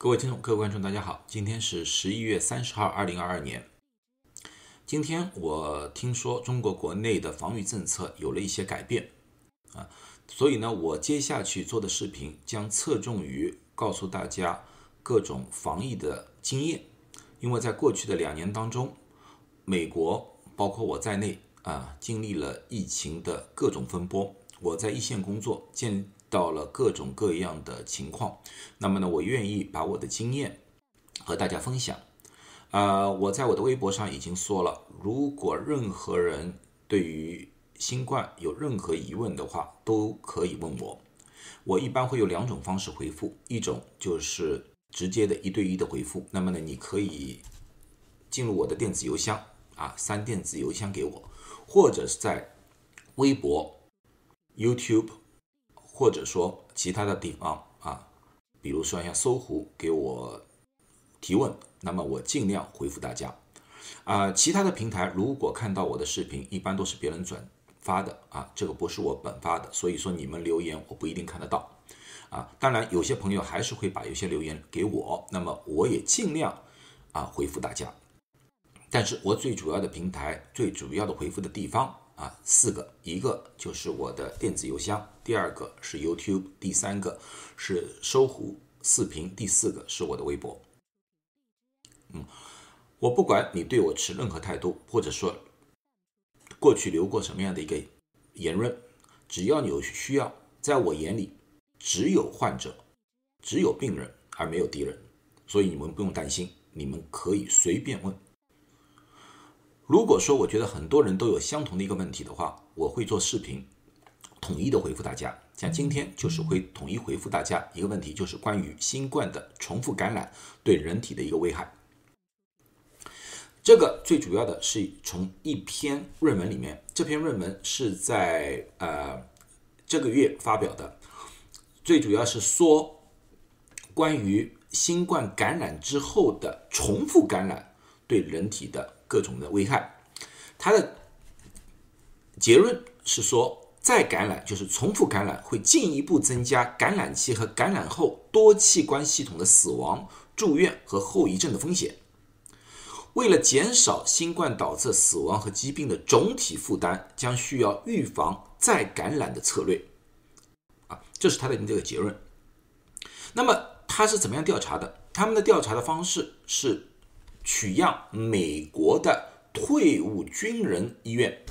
各位听众、各位观众，大家好，今天是十一月三十号，二零二二年。今天我听说中国国内的防御政策有了一些改变啊，所以呢，我接下去做的视频将侧重于告诉大家各种防疫的经验，因为在过去的两年当中，美国包括我在内啊，经历了疫情的各种风波，我在一线工作见。到了各种各样的情况，那么呢，我愿意把我的经验和大家分享。呃，我在我的微博上已经说了，如果任何人对于新冠有任何疑问的话，都可以问我。我一般会有两种方式回复，一种就是直接的一对一的回复。那么呢，你可以进入我的电子邮箱啊，删电子邮箱给我，或者是在微博、YouTube。或者说其他的地方啊，比如说像搜狐给我提问，那么我尽量回复大家。啊，其他的平台如果看到我的视频，一般都是别人转发的啊，这个不是我本发的，所以说你们留言我不一定看得到。啊，当然有些朋友还是会把有些留言给我，那么我也尽量啊回复大家。但是我最主要的平台，最主要的回复的地方。啊，四个，一个就是我的电子邮箱，第二个是 YouTube，第三个是搜狐视频，第四个是我的微博。嗯，我不管你对我持任何态度，或者说过去留过什么样的一个言论，只要你有需要，在我眼里只有患者，只有病人，而没有敌人，所以你们不用担心，你们可以随便问。如果说我觉得很多人都有相同的一个问题的话，我会做视频，统一的回复大家。像今天就是会统一回复大家一个问题，就是关于新冠的重复感染对人体的一个危害。这个最主要的是从一篇论文里面，这篇论文是在呃这个月发表的，最主要是说关于新冠感染之后的重复感染对人体的。各种的危害，它的结论是说，再感染就是重复感染，会进一步增加感染期和感染后多器官系统的死亡、住院和后遗症的风险。为了减少新冠导致死亡和疾病的总体负担，将需要预防再感染的策略。啊，这是他的这个结论。那么他是怎么样调查的？他们的调查的方式是。取样美国的退伍军人医院，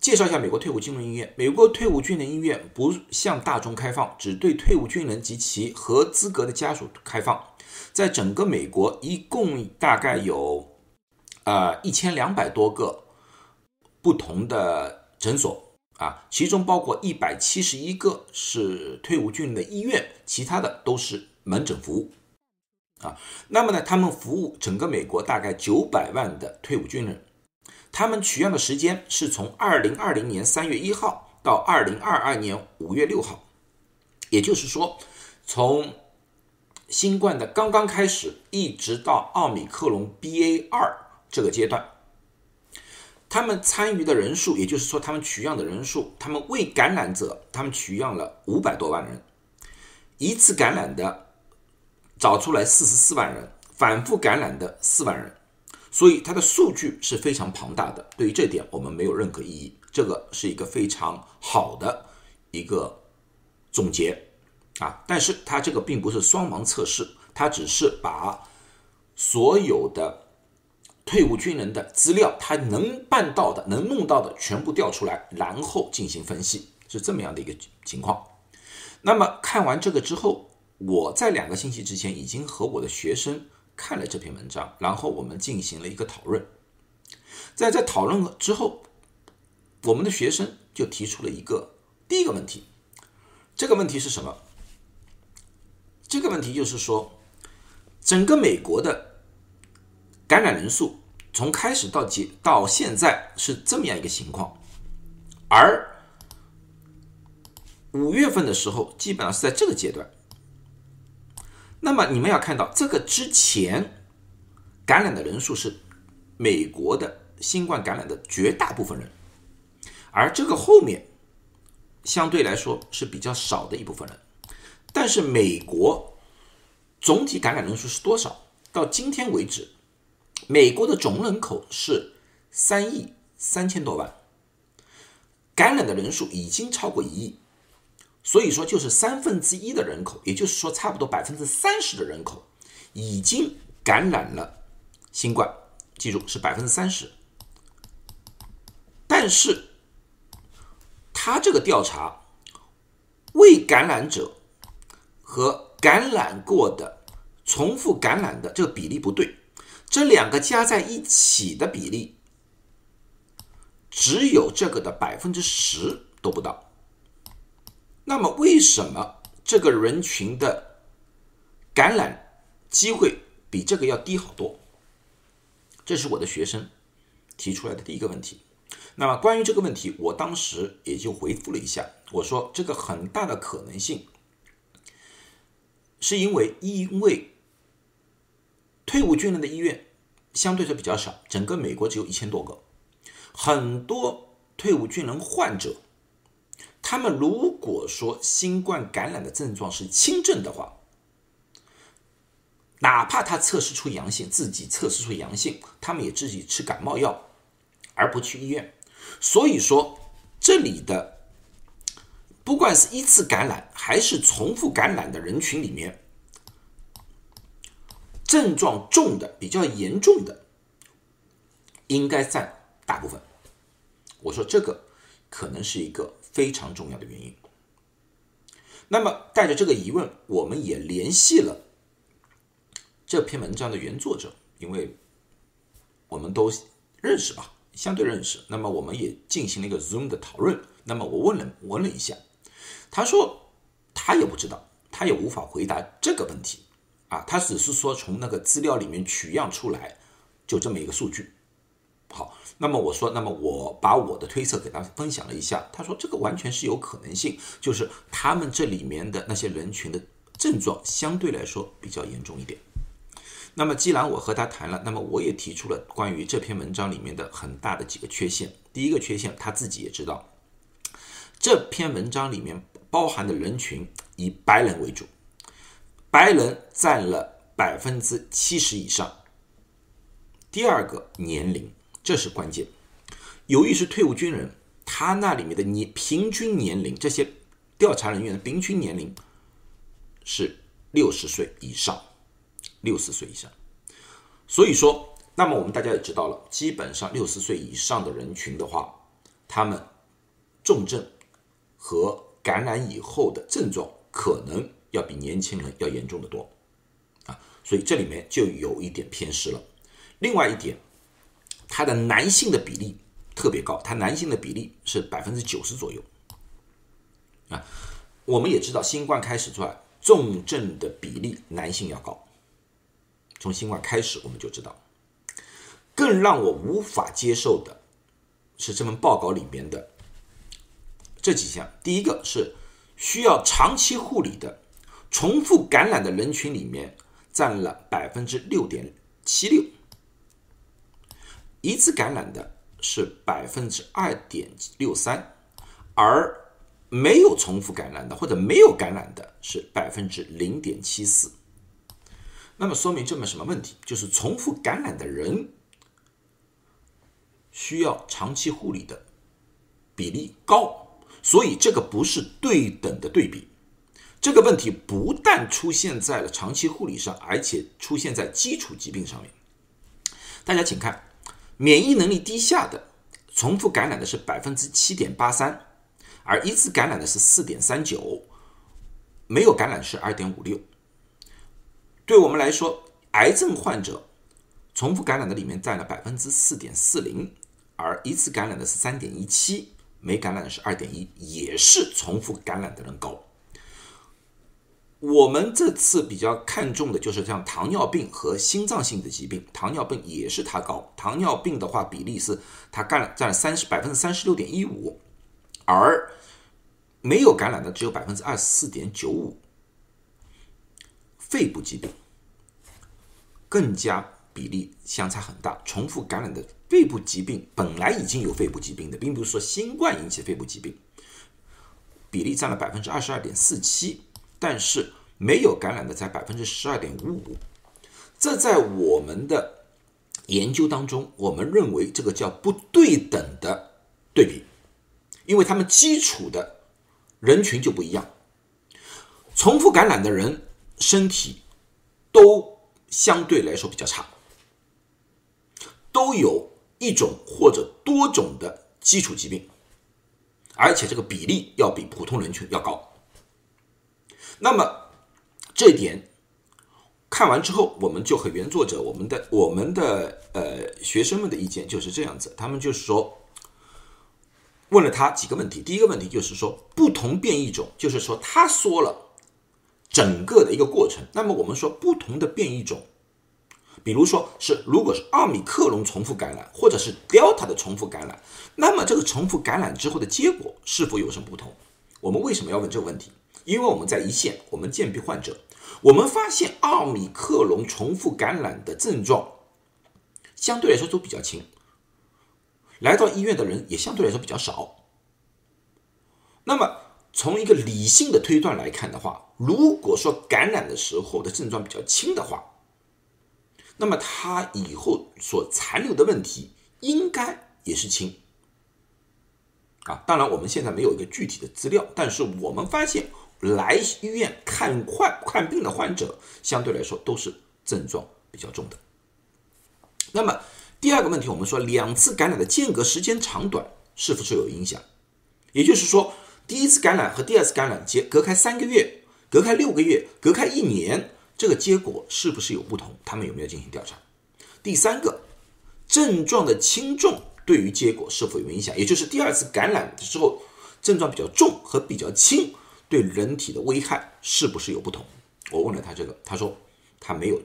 介绍一下美国退伍军人医院。美国退伍军人医院不向大众开放，只对退伍军人及其合资格的家属开放。在整个美国，一共大概有呃一千两百多个不同的诊所啊，其中包括一百七十一个是退伍军人的医院，其他的都是门诊服务。啊，那么呢，他们服务整个美国大概九百万的退伍军人，他们取样的时间是从二零二零年三月一号到二零二二年五月六号，也就是说，从新冠的刚刚开始，一直到奥密克戎 BA 二这个阶段，他们参与的人数，也就是说，他们取样的人数，他们未感染者，他们取样了五百多万人，一次感染的。找出来四十四万人反复感染的四万人，所以它的数据是非常庞大的。对于这点，我们没有任何异议。这个是一个非常好的一个总结啊！但是它这个并不是双盲测试，它只是把所有的退伍军人的资料，他能办到的、能弄到的全部调出来，然后进行分析，是这么样的一个情况。那么看完这个之后。我在两个星期之前已经和我的学生看了这篇文章，然后我们进行了一个讨论。在在讨论之后，我们的学生就提出了一个第一个问题。这个问题是什么？这个问题就是说，整个美国的感染人数从开始到结到现在是这么样一个情况，而五月份的时候，基本上是在这个阶段。那么你们要看到，这个之前感染的人数是美国的新冠感染的绝大部分人，而这个后面相对来说是比较少的一部分人。但是美国总体感染人数是多少？到今天为止，美国的总人口是三亿三千多万，感染的人数已经超过一亿，所以说就是三分之一的人口，也就是说差不多百分之三十的人口已经感染了新冠。记住是百分之三十，但是他这个调查未感染者和感染过的重复感染的这个比例不对，这两个加在一起的比例只有这个的百分之十都不到。那么为什么这个人群的感染机会比这个要低好多？这是我的学生提出来的第一个问题。那么关于这个问题，我当时也就回复了一下，我说这个很大的可能性是因为因为退伍军人的医院相对是比较少，整个美国只有一千多个，很多退伍军人患者，他们如果说新冠感染的症状是轻症的话。哪怕他测试出阳性，自己测试出阳性，他们也自己吃感冒药，而不去医院。所以说，这里的不管是一次感染还是重复感染的人群里面，症状重的、比较严重的，应该占大部分。我说这个可能是一个非常重要的原因。那么带着这个疑问，我们也联系了。这篇文章的原作者，因为我们都认识吧，相对认识，那么我们也进行了一个 Zoom 的讨论。那么我问了问了一下，他说他也不知道，他也无法回答这个问题啊，他只是说从那个资料里面取样出来，就这么一个数据。好，那么我说，那么我把我的推测给他分享了一下，他说这个完全是有可能性，就是他们这里面的那些人群的症状相对来说比较严重一点。那么，既然我和他谈了，那么我也提出了关于这篇文章里面的很大的几个缺陷。第一个缺陷，他自己也知道，这篇文章里面包含的人群以白人为主，白人占了百分之七十以上。第二个，年龄，这是关键。由于是退伍军人，他那里面的年平均年龄，这些调查人员的平均年龄是六十岁以上。六十岁以上，所以说，那么我们大家也知道了，基本上六十岁以上的人群的话，他们重症和感染以后的症状可能要比年轻人要严重的多啊，所以这里面就有一点偏失了。另外一点，他的男性的比例特别高，他男性的比例是百分之九十左右啊。我们也知道，新冠开始出来，重症的比例男性要高。从新冠开始，我们就知道，更让我无法接受的是这份报告里面的这几项。第一个是需要长期护理的重复感染的人群里面占了百分之六点七六，一次感染的是百分之二点六三，而没有重复感染的或者没有感染的是百分之零点七四。那么说明这么什么问题？就是重复感染的人需要长期护理的比例高，所以这个不是对等的对比。这个问题不但出现在了长期护理上，而且出现在基础疾病上面。大家请看，免疫能力低下的重复感染的是百分之七点八三，而一次感染的是四点三九，没有感染是二点五六。对我们来说，癌症患者重复感染的里面占了百分之四点四零，而一次感染的是三点一七，没感染的是二点一，也是重复感染的人高。我们这次比较看重的就是像糖尿病和心脏性的疾病，糖尿病也是它高，糖尿病的话比例是它干占了三十百分之三十六点一五，而没有感染的只有百分之二十四点九五。肺部疾病更加比例相差很大，重复感染的肺部疾病本来已经有肺部疾病的，并不是说新冠引起肺部疾病，比例占了百分之二十二点四七，但是没有感染的才百分之十二点五五。这在我们的研究当中，我们认为这个叫不对等的对比，因为他们基础的人群就不一样。重复感染的人身体都相对来说比较差，都有一种或者多种的基础疾病，而且这个比例要比普通人群要高。那么这一点看完之后，我们就和原作者我们的我们的呃学生们的意见就是这样子，他们就是说问了他几个问题，第一个问题就是说不同变异种，就是说他说了整个的一个过程。那么我们说不同的变异种，比如说是如果是奥密克戎重复感染，或者是 Delta 的重复感染，那么这个重复感染之后的结果是否有什么不同？我们为什么要问这个问题？因为我们在一线，我们健鼻患者，我们发现奥密克戎重复感染的症状相对来说都比较轻，来到医院的人也相对来说比较少。那么从一个理性的推断来看的话，如果说感染的时候的症状比较轻的话，那么他以后所残留的问题应该也是轻。啊，当然我们现在没有一个具体的资料，但是我们发现。来医院看患看病的患者，相对来说都是症状比较重的。那么第二个问题，我们说两次感染的间隔时间长短是否是有影响？也就是说，第一次感染和第二次感染间隔开三个月、隔开六个月、隔开一年，这个结果是不是有不同？他们有没有进行调查？第三个，症状的轻重对于结果是否有影响？也就是第二次感染的时候，症状比较重和比较轻。对人体的危害是不是有不同？我问了他这个，他说他没有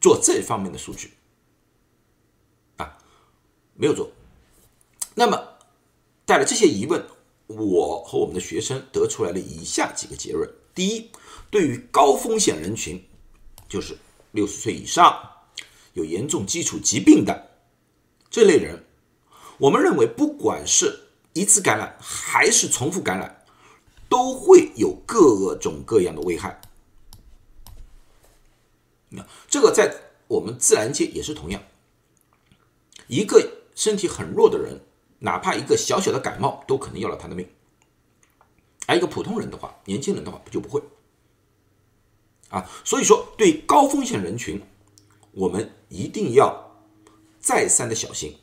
做这方面的数据啊，没有做。那么带了这些疑问，我和我们的学生得出来了以下几个结论：第一，对于高风险人群，就是六十岁以上有严重基础疾病的这类人，我们认为不管是一次感染还是重复感染。都会有各种各样的危害。那这个在我们自然界也是同样，一个身体很弱的人，哪怕一个小小的感冒，都可能要了他的命。而一个普通人的话，年轻人的话就不会。啊，所以说对高风险人群，我们一定要再三的小心。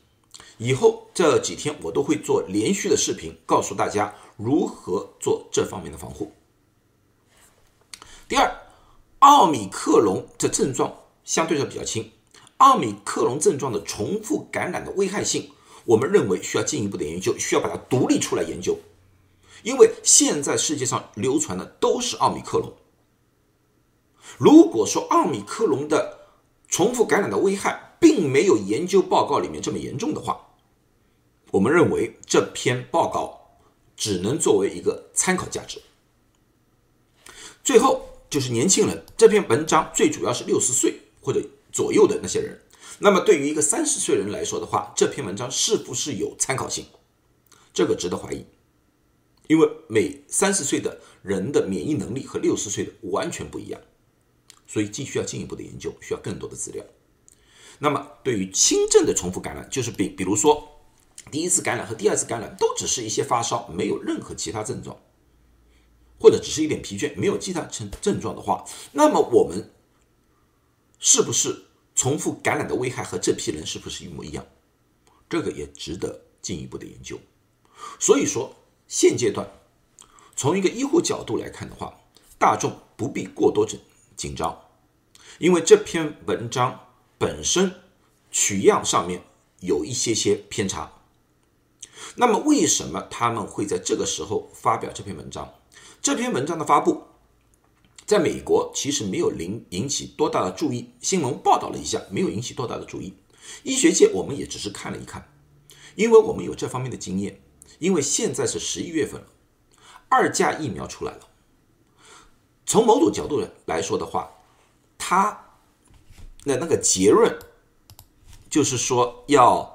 以后这几天我都会做连续的视频，告诉大家。如何做这方面的防护？第二，奥米克戎的症状相对来说比较轻，奥米克戎症状的重复感染的危害性，我们认为需要进一步的研究，需要把它独立出来研究。因为现在世界上流传的都是奥米克戎，如果说奥米克戎的重复感染的危害并没有研究报告里面这么严重的话，我们认为这篇报告。只能作为一个参考价值。最后就是年轻人这篇文章最主要是六十岁或者左右的那些人。那么对于一个三十岁人来说的话，这篇文章是不是有参考性？这个值得怀疑，因为每三十岁的人的免疫能力和六十岁的完全不一样，所以既需要进一步的研究，需要更多的资料。那么对于轻症的重复感染，就是比比如说。第一次感染和第二次感染都只是一些发烧，没有任何其他症状，或者只是一点疲倦，没有其他症症状的话，那么我们是不是重复感染的危害和这批人是不是一模一样？这个也值得进一步的研究。所以说，现阶段从一个医护角度来看的话，大众不必过多紧紧张，因为这篇文章本身取样上面有一些些偏差。那么，为什么他们会在这个时候发表这篇文章？这篇文章的发布，在美国其实没有引引起多大的注意，新闻报道了一下，没有引起多大的注意。医学界我们也只是看了一看，因为我们有这方面的经验。因为现在是十一月份了，二价疫苗出来了。从某种角度来说的话，它的那个结论就是说要。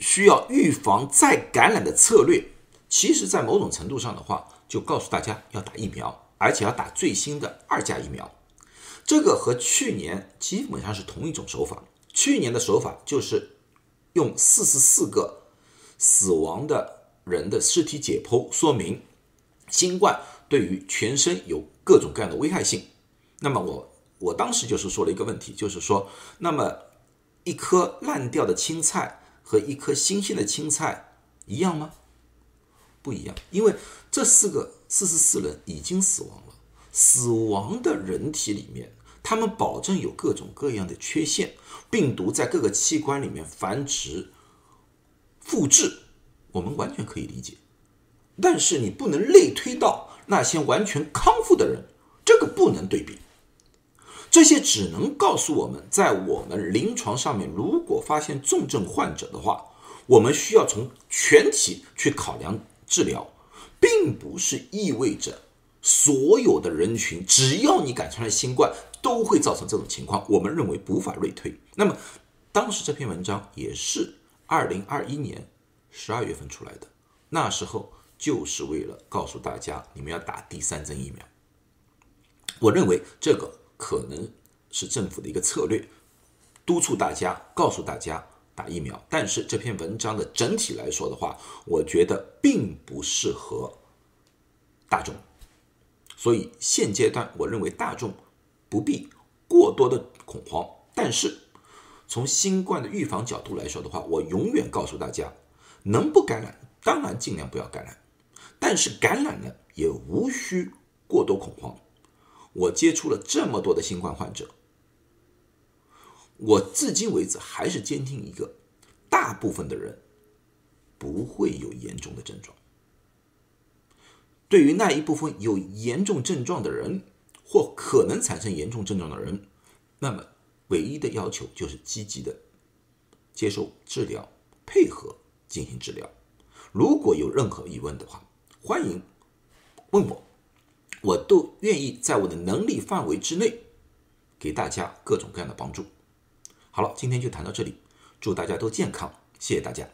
需要预防再感染的策略，其实，在某种程度上的话，就告诉大家要打疫苗，而且要打最新的二价疫苗。这个和去年基本上是同一种手法。去年的手法就是用四十四个死亡的人的尸体解剖，说明新冠对于全身有各种各样的危害性。那么我我当时就是说了一个问题，就是说，那么一颗烂掉的青菜和一颗新鲜的青菜一样吗？不一样，因为这四个四十四人已经死亡了，死亡的人体里面。他们保证有各种各样的缺陷，病毒在各个器官里面繁殖、复制，我们完全可以理解。但是你不能类推到那些完全康复的人，这个不能对比。这些只能告诉我们在我们临床上面，如果发现重症患者的话，我们需要从全体去考量治疗，并不是意味着所有的人群只要你感染了新冠。都会造成这种情况，我们认为无法类推。那么，当时这篇文章也是二零二一年十二月份出来的，那时候就是为了告诉大家，你们要打第三针疫苗。我认为这个可能是政府的一个策略，督促大家，告诉大家打疫苗。但是这篇文章的整体来说的话，我觉得并不适合大众，所以现阶段我认为大众。不必过多的恐慌，但是从新冠的预防角度来说的话，我永远告诉大家，能不感染当然尽量不要感染，但是感染了也无需过多恐慌。我接触了这么多的新冠患者，我至今为止还是坚定一个，大部分的人不会有严重的症状。对于那一部分有严重症状的人。或可能产生严重症状的人，那么唯一的要求就是积极的接受治疗，配合进行治疗。如果有任何疑问的话，欢迎问我，我都愿意在我的能力范围之内给大家各种各样的帮助。好了，今天就谈到这里，祝大家都健康，谢谢大家。